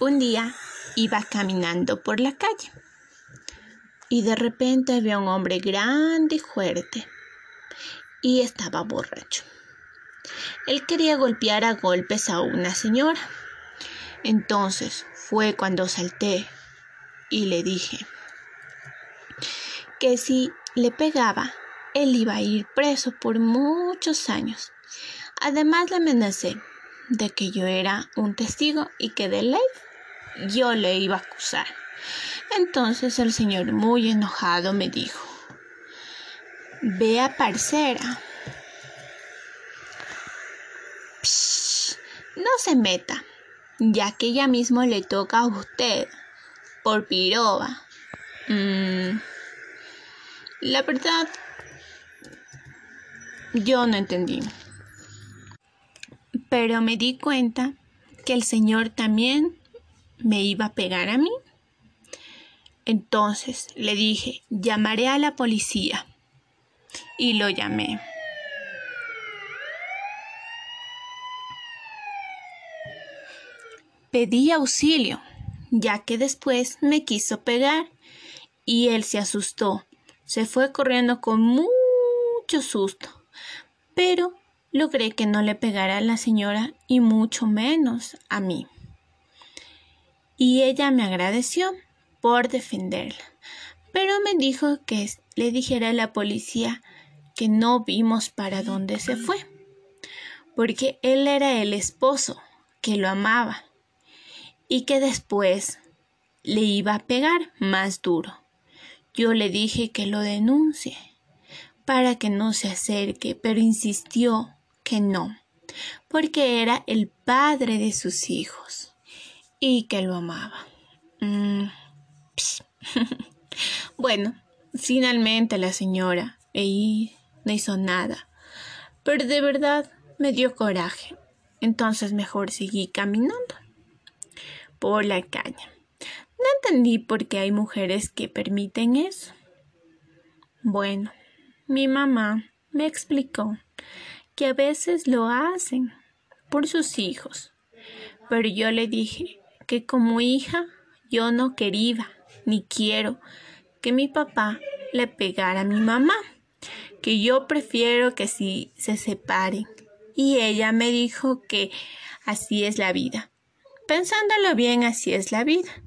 Un día iba caminando por la calle y de repente vi a un hombre grande y fuerte y estaba borracho. Él quería golpear a golpes a una señora. Entonces fue cuando salté y le dije que si le pegaba, él iba a ir preso por muchos años. Además le amenacé de que yo era un testigo y que de ley yo le iba a acusar. Entonces el señor muy enojado me dijo, vea parcera, no se meta, ya que ya mismo le toca a usted por piroba. Mm, la verdad, yo no entendí. Pero me di cuenta que el Señor también me iba a pegar a mí. Entonces le dije, llamaré a la policía. Y lo llamé. Pedí auxilio, ya que después me quiso pegar y él se asustó. Se fue corriendo con mucho susto, pero logré que no le pegara a la señora y mucho menos a mí y ella me agradeció por defenderla, pero me dijo que le dijera a la policía que no vimos para dónde se fue, porque él era el esposo, que lo amaba, y que después le iba a pegar más duro. Yo le dije que lo denuncie para que no se acerque, pero insistió que no, porque era el padre de sus hijos y que lo amaba. Mm, bueno, finalmente la señora ahí no hizo nada, pero de verdad me dio coraje. Entonces mejor seguí caminando por la calle. No entendí por qué hay mujeres que permiten eso. Bueno, mi mamá me explicó que a veces lo hacen por sus hijos, pero yo le dije que como hija yo no quería ni quiero que mi papá le pegara a mi mamá, que yo prefiero que si se separen. Y ella me dijo que así es la vida. Pensándolo bien, así es la vida.